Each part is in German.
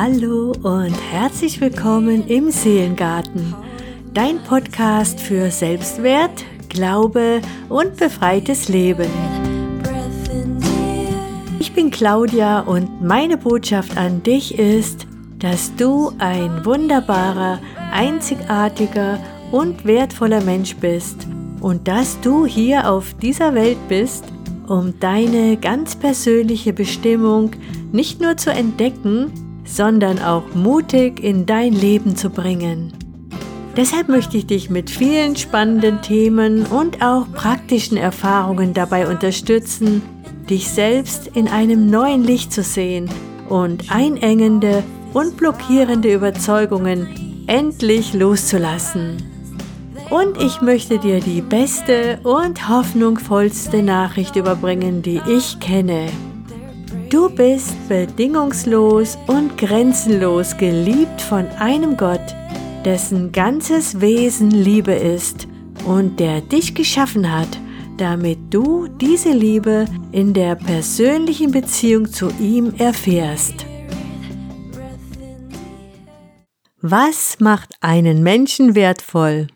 Hallo und herzlich willkommen im Seelengarten, dein Podcast für Selbstwert, Glaube und befreites Leben. Ich bin Claudia und meine Botschaft an dich ist, dass du ein wunderbarer, einzigartiger und wertvoller Mensch bist und dass du hier auf dieser Welt bist, um deine ganz persönliche Bestimmung nicht nur zu entdecken, sondern auch mutig in dein Leben zu bringen. Deshalb möchte ich dich mit vielen spannenden Themen und auch praktischen Erfahrungen dabei unterstützen, dich selbst in einem neuen Licht zu sehen und einengende und blockierende Überzeugungen endlich loszulassen. Und ich möchte dir die beste und hoffnungsvollste Nachricht überbringen, die ich kenne. Du bist bedingungslos und grenzenlos geliebt von einem Gott, dessen ganzes Wesen Liebe ist und der dich geschaffen hat, damit du diese Liebe in der persönlichen Beziehung zu ihm erfährst. Was macht einen Menschen wertvoll?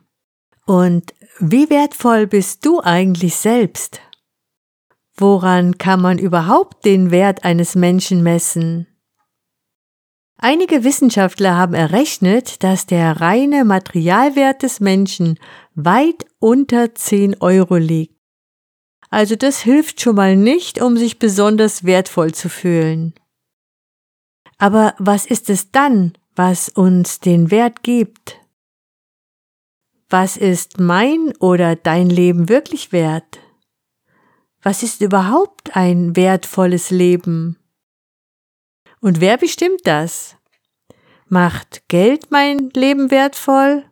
Und wie wertvoll bist du eigentlich selbst? Woran kann man überhaupt den Wert eines Menschen messen? Einige Wissenschaftler haben errechnet, dass der reine Materialwert des Menschen weit unter 10 Euro liegt. Also das hilft schon mal nicht, um sich besonders wertvoll zu fühlen. Aber was ist es dann, was uns den Wert gibt? Was ist mein oder dein Leben wirklich wert? Was ist überhaupt ein wertvolles Leben? Und wer bestimmt das? Macht Geld mein Leben wertvoll?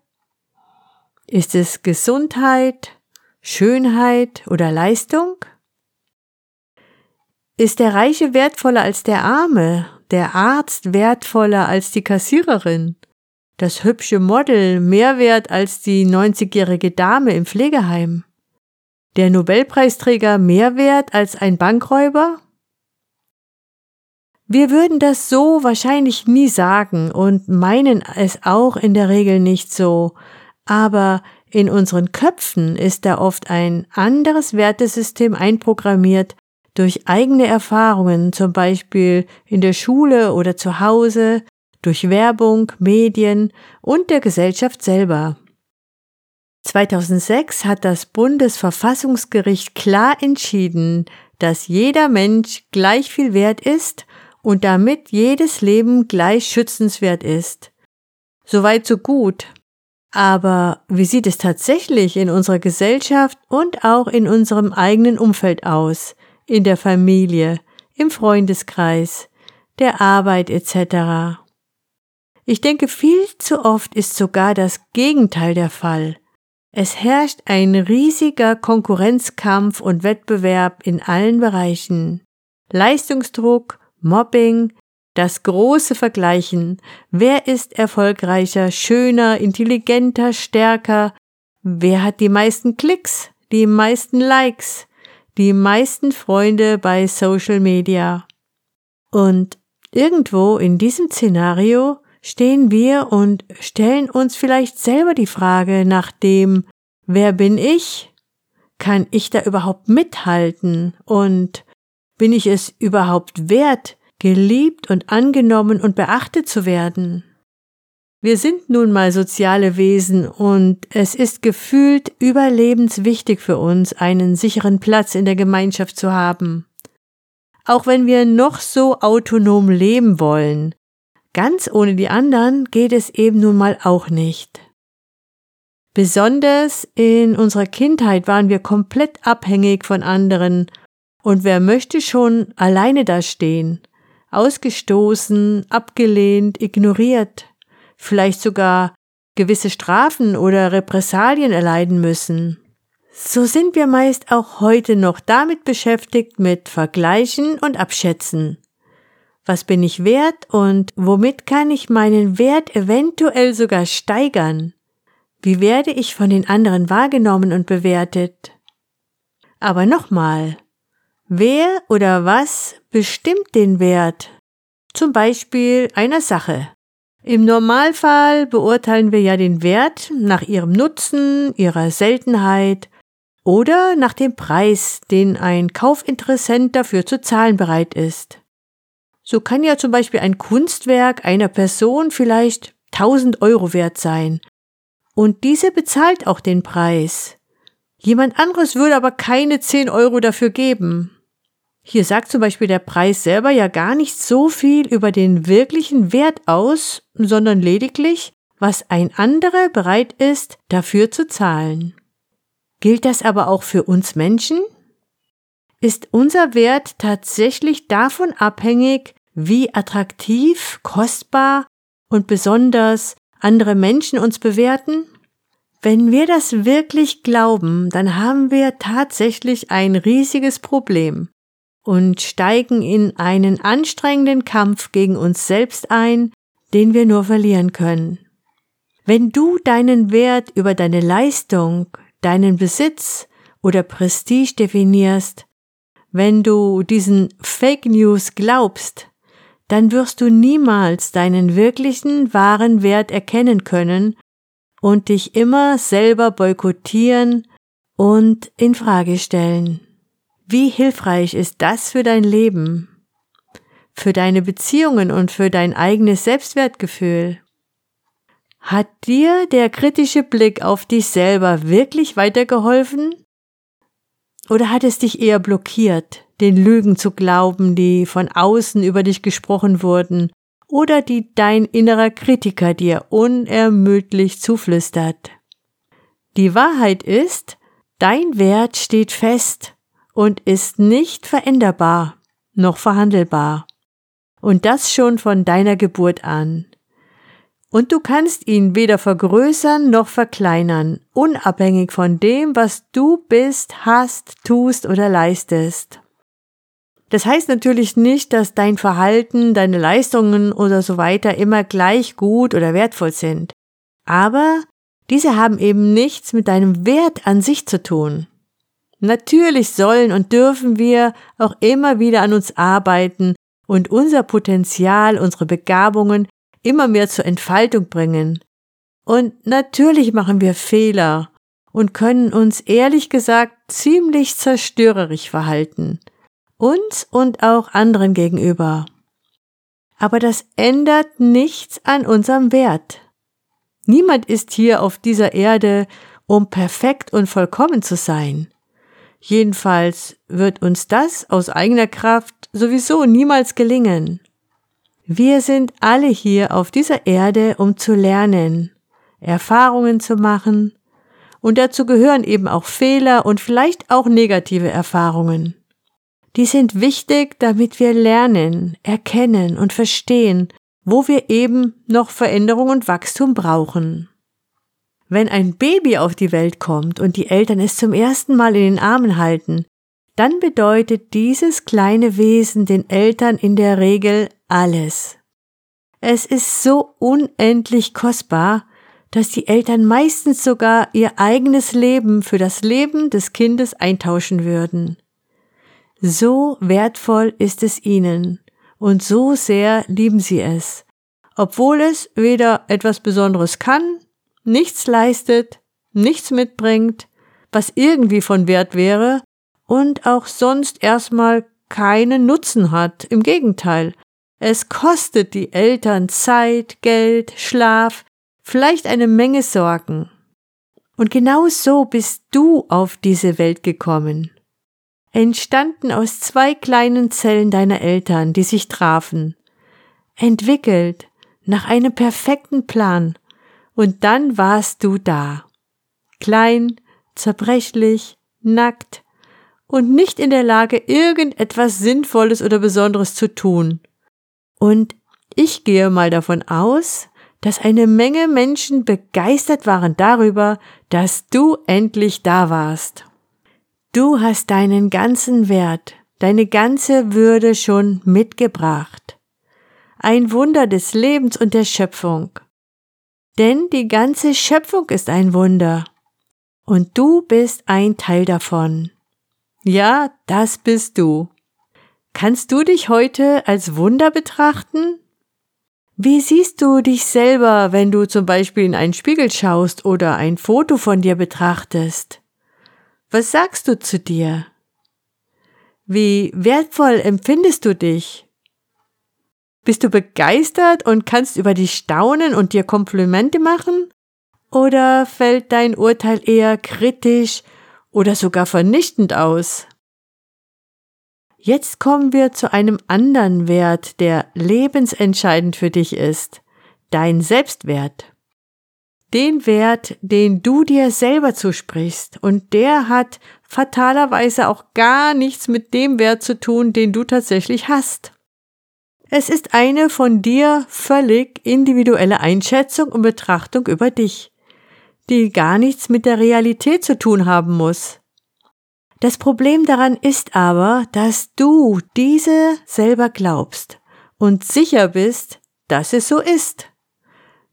Ist es Gesundheit, Schönheit oder Leistung? Ist der Reiche wertvoller als der Arme, der Arzt wertvoller als die Kassiererin? das hübsche Model mehr wert als die 90-jährige Dame im Pflegeheim? Der Nobelpreisträger mehr wert als ein Bankräuber? Wir würden das so wahrscheinlich nie sagen und meinen es auch in der Regel nicht so, aber in unseren Köpfen ist da oft ein anderes Wertesystem einprogrammiert durch eigene Erfahrungen, zum Beispiel in der Schule oder zu Hause, durch Werbung, Medien und der Gesellschaft selber. 2006 hat das Bundesverfassungsgericht klar entschieden, dass jeder Mensch gleich viel wert ist und damit jedes Leben gleich schützenswert ist. Soweit so gut. Aber wie sieht es tatsächlich in unserer Gesellschaft und auch in unserem eigenen Umfeld aus, in der Familie, im Freundeskreis, der Arbeit etc.? Ich denke, viel zu oft ist sogar das Gegenteil der Fall. Es herrscht ein riesiger Konkurrenzkampf und Wettbewerb in allen Bereichen. Leistungsdruck, Mobbing, das große Vergleichen. Wer ist erfolgreicher, schöner, intelligenter, stärker? Wer hat die meisten Klicks, die meisten Likes, die meisten Freunde bei Social Media? Und irgendwo in diesem Szenario stehen wir und stellen uns vielleicht selber die Frage nach dem, wer bin ich? Kann ich da überhaupt mithalten? Und bin ich es überhaupt wert, geliebt und angenommen und beachtet zu werden? Wir sind nun mal soziale Wesen und es ist gefühlt überlebenswichtig für uns, einen sicheren Platz in der Gemeinschaft zu haben. Auch wenn wir noch so autonom leben wollen, Ganz ohne die anderen geht es eben nun mal auch nicht. Besonders in unserer Kindheit waren wir komplett abhängig von anderen und wer möchte schon alleine dastehen, ausgestoßen, abgelehnt, ignoriert, vielleicht sogar gewisse Strafen oder Repressalien erleiden müssen. So sind wir meist auch heute noch damit beschäftigt mit Vergleichen und Abschätzen was bin ich wert und womit kann ich meinen Wert eventuell sogar steigern? Wie werde ich von den anderen wahrgenommen und bewertet? Aber nochmal, wer oder was bestimmt den Wert? zum Beispiel einer Sache. Im Normalfall beurteilen wir ja den Wert nach ihrem Nutzen, ihrer Seltenheit oder nach dem Preis, den ein Kaufinteressent dafür zu zahlen bereit ist. So kann ja zum Beispiel ein Kunstwerk einer Person vielleicht 1000 Euro wert sein. Und diese bezahlt auch den Preis. Jemand anderes würde aber keine 10 Euro dafür geben. Hier sagt zum Beispiel der Preis selber ja gar nicht so viel über den wirklichen Wert aus, sondern lediglich, was ein anderer bereit ist, dafür zu zahlen. Gilt das aber auch für uns Menschen? Ist unser Wert tatsächlich davon abhängig, wie attraktiv, kostbar und besonders andere Menschen uns bewerten? Wenn wir das wirklich glauben, dann haben wir tatsächlich ein riesiges Problem und steigen in einen anstrengenden Kampf gegen uns selbst ein, den wir nur verlieren können. Wenn du deinen Wert über deine Leistung, deinen Besitz oder Prestige definierst, wenn du diesen Fake News glaubst, dann wirst du niemals deinen wirklichen wahren Wert erkennen können und dich immer selber boykottieren und in Frage stellen. Wie hilfreich ist das für dein Leben, für deine Beziehungen und für dein eigenes Selbstwertgefühl? Hat dir der kritische Blick auf dich selber wirklich weitergeholfen? Oder hat es dich eher blockiert, den Lügen zu glauben, die von außen über dich gesprochen wurden oder die dein innerer Kritiker dir unermüdlich zuflüstert? Die Wahrheit ist, dein Wert steht fest und ist nicht veränderbar noch verhandelbar. Und das schon von deiner Geburt an. Und du kannst ihn weder vergrößern noch verkleinern, unabhängig von dem, was du bist, hast, tust oder leistest. Das heißt natürlich nicht, dass dein Verhalten, deine Leistungen oder so weiter immer gleich gut oder wertvoll sind. Aber diese haben eben nichts mit deinem Wert an sich zu tun. Natürlich sollen und dürfen wir auch immer wieder an uns arbeiten und unser Potenzial, unsere Begabungen immer mehr zur Entfaltung bringen. Und natürlich machen wir Fehler und können uns ehrlich gesagt ziemlich zerstörerisch verhalten. Uns und auch anderen gegenüber. Aber das ändert nichts an unserem Wert. Niemand ist hier auf dieser Erde, um perfekt und vollkommen zu sein. Jedenfalls wird uns das aus eigener Kraft sowieso niemals gelingen. Wir sind alle hier auf dieser Erde, um zu lernen, Erfahrungen zu machen, und dazu gehören eben auch Fehler und vielleicht auch negative Erfahrungen. Die sind wichtig, damit wir lernen, erkennen und verstehen, wo wir eben noch Veränderung und Wachstum brauchen. Wenn ein Baby auf die Welt kommt und die Eltern es zum ersten Mal in den Armen halten, dann bedeutet dieses kleine Wesen den Eltern in der Regel alles. Es ist so unendlich kostbar, dass die Eltern meistens sogar ihr eigenes Leben für das Leben des Kindes eintauschen würden. So wertvoll ist es ihnen und so sehr lieben sie es, obwohl es weder etwas Besonderes kann nichts leistet, nichts mitbringt, was irgendwie von Wert wäre und auch sonst erstmal keinen Nutzen hat. Im Gegenteil, es kostet die Eltern Zeit, Geld, Schlaf, vielleicht eine Menge Sorgen. Und genau so bist du auf diese Welt gekommen. Entstanden aus zwei kleinen Zellen deiner Eltern, die sich trafen. Entwickelt nach einem perfekten Plan und dann warst du da. Klein, zerbrechlich, nackt und nicht in der Lage, irgendetwas Sinnvolles oder Besonderes zu tun. Und ich gehe mal davon aus, dass eine Menge Menschen begeistert waren darüber, dass du endlich da warst. Du hast deinen ganzen Wert, deine ganze Würde schon mitgebracht. Ein Wunder des Lebens und der Schöpfung denn die ganze Schöpfung ist ein Wunder. Und du bist ein Teil davon. Ja, das bist du. Kannst du dich heute als Wunder betrachten? Wie siehst du dich selber, wenn du zum Beispiel in einen Spiegel schaust oder ein Foto von dir betrachtest? Was sagst du zu dir? Wie wertvoll empfindest du dich? Bist du begeistert und kannst über dich staunen und dir Komplimente machen? Oder fällt dein Urteil eher kritisch oder sogar vernichtend aus? Jetzt kommen wir zu einem anderen Wert, der lebensentscheidend für dich ist, dein Selbstwert. Den Wert, den du dir selber zusprichst, und der hat fatalerweise auch gar nichts mit dem Wert zu tun, den du tatsächlich hast. Es ist eine von dir völlig individuelle Einschätzung und Betrachtung über dich, die gar nichts mit der Realität zu tun haben muss. Das Problem daran ist aber, dass du diese selber glaubst und sicher bist, dass es so ist.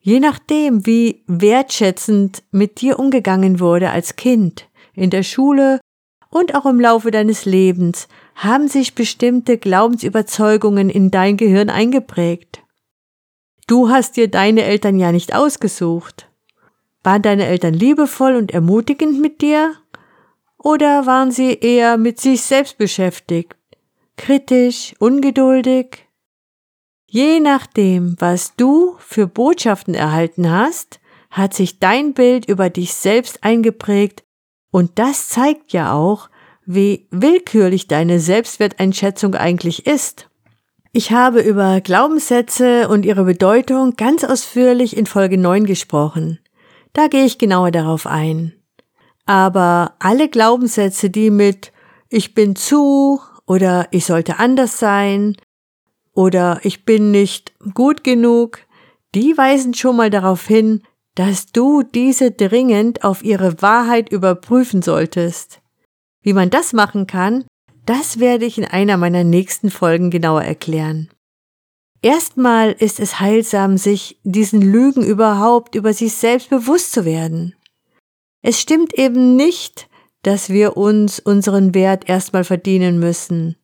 Je nachdem, wie wertschätzend mit dir umgegangen wurde als Kind, in der Schule und auch im Laufe deines Lebens, haben sich bestimmte Glaubensüberzeugungen in dein Gehirn eingeprägt. Du hast dir deine Eltern ja nicht ausgesucht. Waren deine Eltern liebevoll und ermutigend mit dir oder waren sie eher mit sich selbst beschäftigt, kritisch, ungeduldig? Je nachdem, was du für Botschaften erhalten hast, hat sich dein Bild über dich selbst eingeprägt und das zeigt ja auch, wie willkürlich deine Selbstwerteinschätzung eigentlich ist. Ich habe über Glaubenssätze und ihre Bedeutung ganz ausführlich in Folge 9 gesprochen. Da gehe ich genauer darauf ein. Aber alle Glaubenssätze, die mit ich bin zu oder ich sollte anders sein oder ich bin nicht gut genug, die weisen schon mal darauf hin, dass du diese dringend auf ihre Wahrheit überprüfen solltest. Wie man das machen kann, das werde ich in einer meiner nächsten Folgen genauer erklären. Erstmal ist es heilsam, sich diesen Lügen überhaupt über sich selbst bewusst zu werden. Es stimmt eben nicht, dass wir uns unseren Wert erstmal verdienen müssen,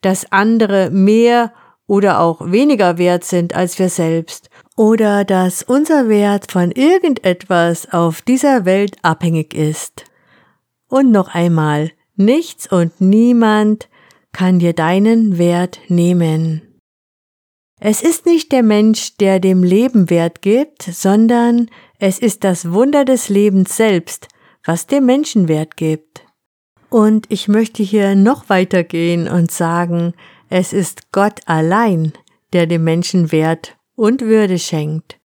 dass andere mehr oder auch weniger wert sind als wir selbst oder dass unser Wert von irgendetwas auf dieser Welt abhängig ist. Und noch einmal, nichts und niemand kann dir deinen Wert nehmen. Es ist nicht der Mensch, der dem Leben Wert gibt, sondern es ist das Wunder des Lebens selbst, was dem Menschen Wert gibt. Und ich möchte hier noch weitergehen und sagen, es ist Gott allein, der dem Menschen Wert und Würde schenkt.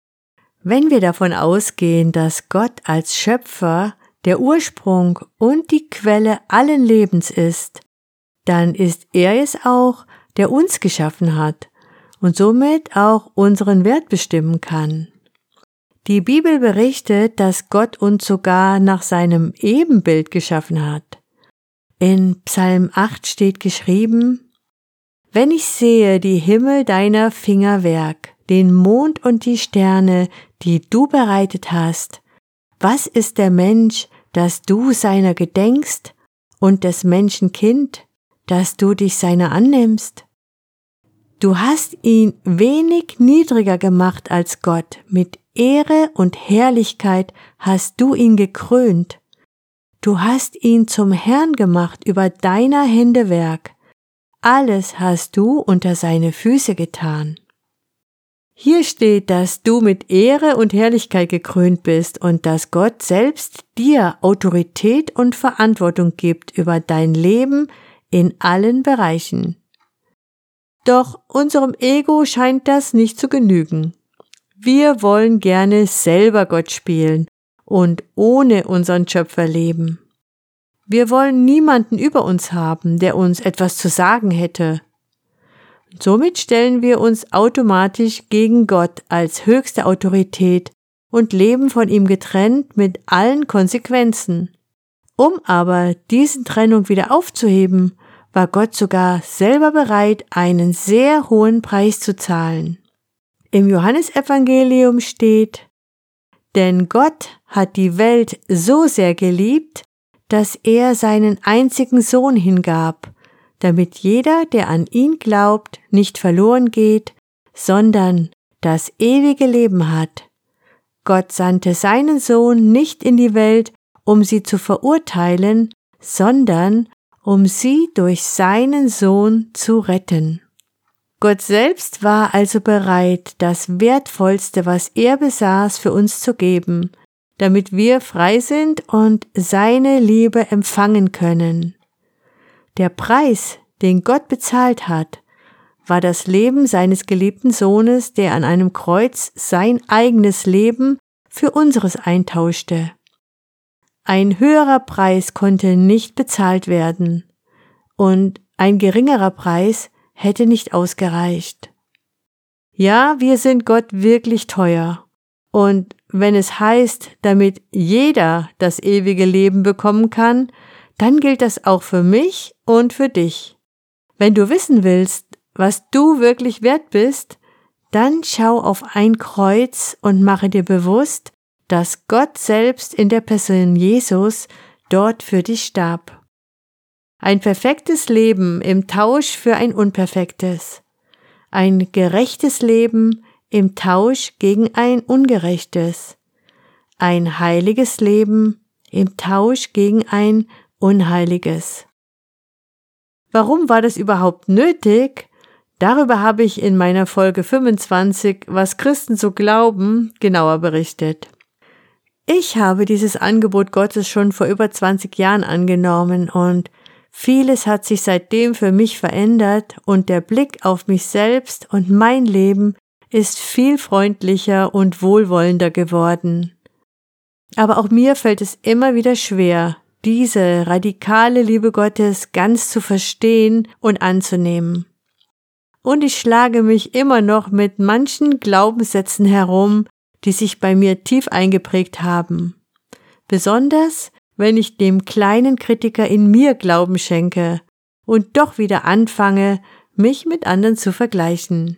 Wenn wir davon ausgehen, dass Gott als Schöpfer der Ursprung und die Quelle allen Lebens ist, dann ist er es auch, der uns geschaffen hat und somit auch unseren Wert bestimmen kann. Die Bibel berichtet, dass Gott uns sogar nach seinem Ebenbild geschaffen hat. In Psalm 8 steht geschrieben, Wenn ich sehe die Himmel deiner Finger Werk, den Mond und die Sterne, die du bereitet hast, was ist der Mensch, dass du seiner gedenkst, und des Menschen Kind, dass du dich seiner annimmst? Du hast ihn wenig niedriger gemacht als Gott, mit Ehre und Herrlichkeit hast du ihn gekrönt. Du hast ihn zum Herrn gemacht über deiner Hände Werk. Alles hast du unter seine Füße getan. Hier steht, dass du mit Ehre und Herrlichkeit gekrönt bist und dass Gott selbst dir Autorität und Verantwortung gibt über dein Leben in allen Bereichen. Doch unserem Ego scheint das nicht zu genügen. Wir wollen gerne selber Gott spielen und ohne unseren Schöpfer leben. Wir wollen niemanden über uns haben, der uns etwas zu sagen hätte. Somit stellen wir uns automatisch gegen Gott als höchste Autorität und leben von ihm getrennt mit allen Konsequenzen. Um aber diesen Trennung wieder aufzuheben, war Gott sogar selber bereit, einen sehr hohen Preis zu zahlen. Im Johannesevangelium steht, denn Gott hat die Welt so sehr geliebt, dass er seinen einzigen Sohn hingab, damit jeder, der an ihn glaubt, nicht verloren geht, sondern das ewige Leben hat. Gott sandte seinen Sohn nicht in die Welt, um sie zu verurteilen, sondern um sie durch seinen Sohn zu retten. Gott selbst war also bereit, das Wertvollste, was er besaß, für uns zu geben, damit wir frei sind und seine Liebe empfangen können. Der Preis, den Gott bezahlt hat, war das Leben seines geliebten Sohnes, der an einem Kreuz sein eigenes Leben für unseres eintauschte. Ein höherer Preis konnte nicht bezahlt werden, und ein geringerer Preis hätte nicht ausgereicht. Ja, wir sind Gott wirklich teuer, und wenn es heißt, damit jeder das ewige Leben bekommen kann, dann gilt das auch für mich und für dich. Wenn du wissen willst, was du wirklich wert bist, dann schau auf ein Kreuz und mache dir bewusst, dass Gott selbst in der Person Jesus dort für dich starb. Ein perfektes Leben im Tausch für ein unperfektes. Ein gerechtes Leben im Tausch gegen ein ungerechtes. Ein heiliges Leben im Tausch gegen ein unheiliges. Warum war das überhaupt nötig? Darüber habe ich in meiner Folge 25, was Christen so glauben, genauer berichtet. Ich habe dieses Angebot Gottes schon vor über 20 Jahren angenommen und vieles hat sich seitdem für mich verändert und der Blick auf mich selbst und mein Leben ist viel freundlicher und wohlwollender geworden. Aber auch mir fällt es immer wieder schwer, diese radikale Liebe Gottes ganz zu verstehen und anzunehmen. Und ich schlage mich immer noch mit manchen Glaubenssätzen herum, die sich bei mir tief eingeprägt haben. Besonders, wenn ich dem kleinen Kritiker in mir Glauben schenke und doch wieder anfange, mich mit anderen zu vergleichen.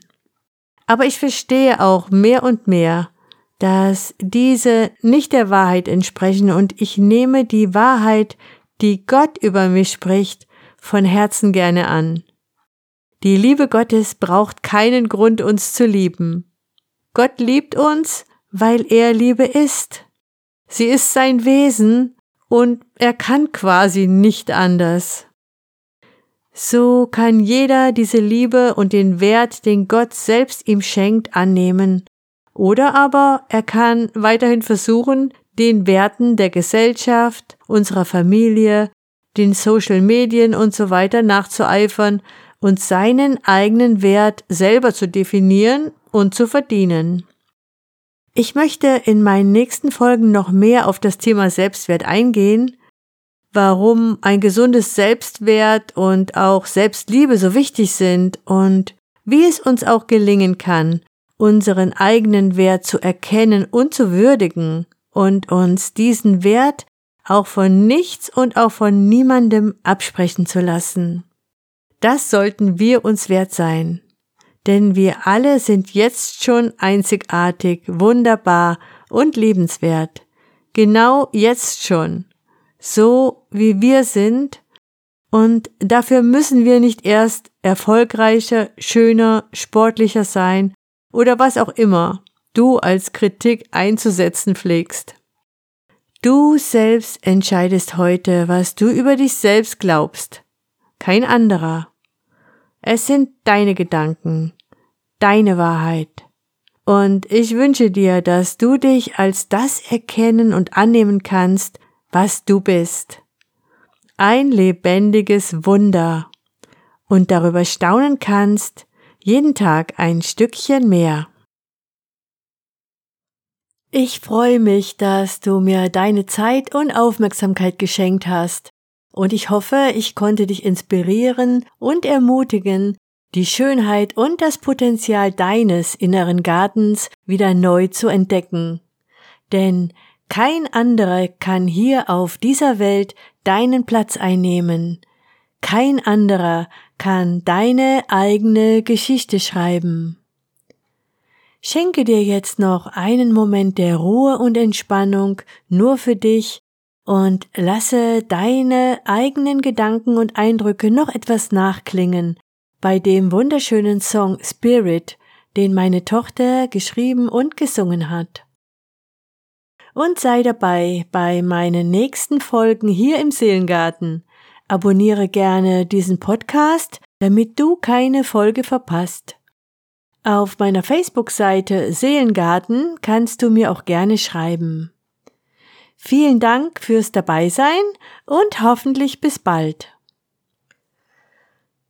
Aber ich verstehe auch mehr und mehr, dass diese nicht der Wahrheit entsprechen und ich nehme die Wahrheit, die Gott über mich spricht, von Herzen gerne an. Die Liebe Gottes braucht keinen Grund, uns zu lieben. Gott liebt uns, weil er Liebe ist. Sie ist sein Wesen und er kann quasi nicht anders. So kann jeder diese Liebe und den Wert, den Gott selbst ihm schenkt, annehmen. Oder aber er kann weiterhin versuchen, den Werten der Gesellschaft, unserer Familie, den Social Medien und so weiter nachzueifern und seinen eigenen Wert selber zu definieren und zu verdienen. Ich möchte in meinen nächsten Folgen noch mehr auf das Thema Selbstwert eingehen, warum ein gesundes Selbstwert und auch Selbstliebe so wichtig sind und wie es uns auch gelingen kann, unseren eigenen Wert zu erkennen und zu würdigen und uns diesen Wert auch von nichts und auch von niemandem absprechen zu lassen. Das sollten wir uns wert sein. Denn wir alle sind jetzt schon einzigartig, wunderbar und liebenswert. Genau jetzt schon. So wie wir sind. Und dafür müssen wir nicht erst erfolgreicher, schöner, sportlicher sein oder was auch immer du als Kritik einzusetzen pflegst. Du selbst entscheidest heute, was du über dich selbst glaubst, kein anderer. Es sind deine Gedanken, deine Wahrheit. Und ich wünsche dir, dass du dich als das erkennen und annehmen kannst, was du bist. Ein lebendiges Wunder. Und darüber staunen kannst, jeden Tag ein Stückchen mehr. Ich freue mich, dass du mir deine Zeit und Aufmerksamkeit geschenkt hast und ich hoffe, ich konnte dich inspirieren und ermutigen, die Schönheit und das Potenzial deines inneren Gartens wieder neu zu entdecken. Denn kein anderer kann hier auf dieser Welt deinen Platz einnehmen. Kein anderer kann deine eigene Geschichte schreiben. Schenke dir jetzt noch einen Moment der Ruhe und Entspannung nur für dich und lasse deine eigenen Gedanken und Eindrücke noch etwas nachklingen bei dem wunderschönen Song Spirit, den meine Tochter geschrieben und gesungen hat. Und sei dabei bei meinen nächsten Folgen hier im Seelengarten. Abonniere gerne diesen Podcast, damit du keine Folge verpasst. Auf meiner Facebook-Seite Seelengarten kannst du mir auch gerne schreiben. Vielen Dank fürs Dabeisein und hoffentlich bis bald.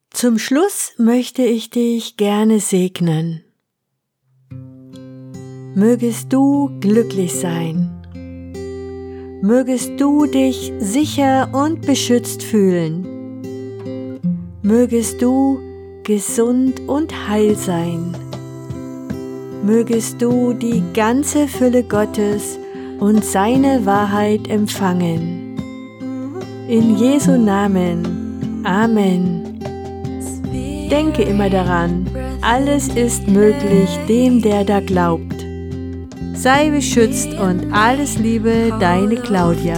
Zum Schluss möchte ich dich gerne segnen. Mögest du glücklich sein. Mögest du dich sicher und beschützt fühlen. Mögest du gesund und heil sein. Mögest du die ganze Fülle Gottes und seine Wahrheit empfangen. In Jesu Namen. Amen. Denke immer daran, alles ist möglich dem, der da glaubt. Sei beschützt und alles Liebe, deine Claudia.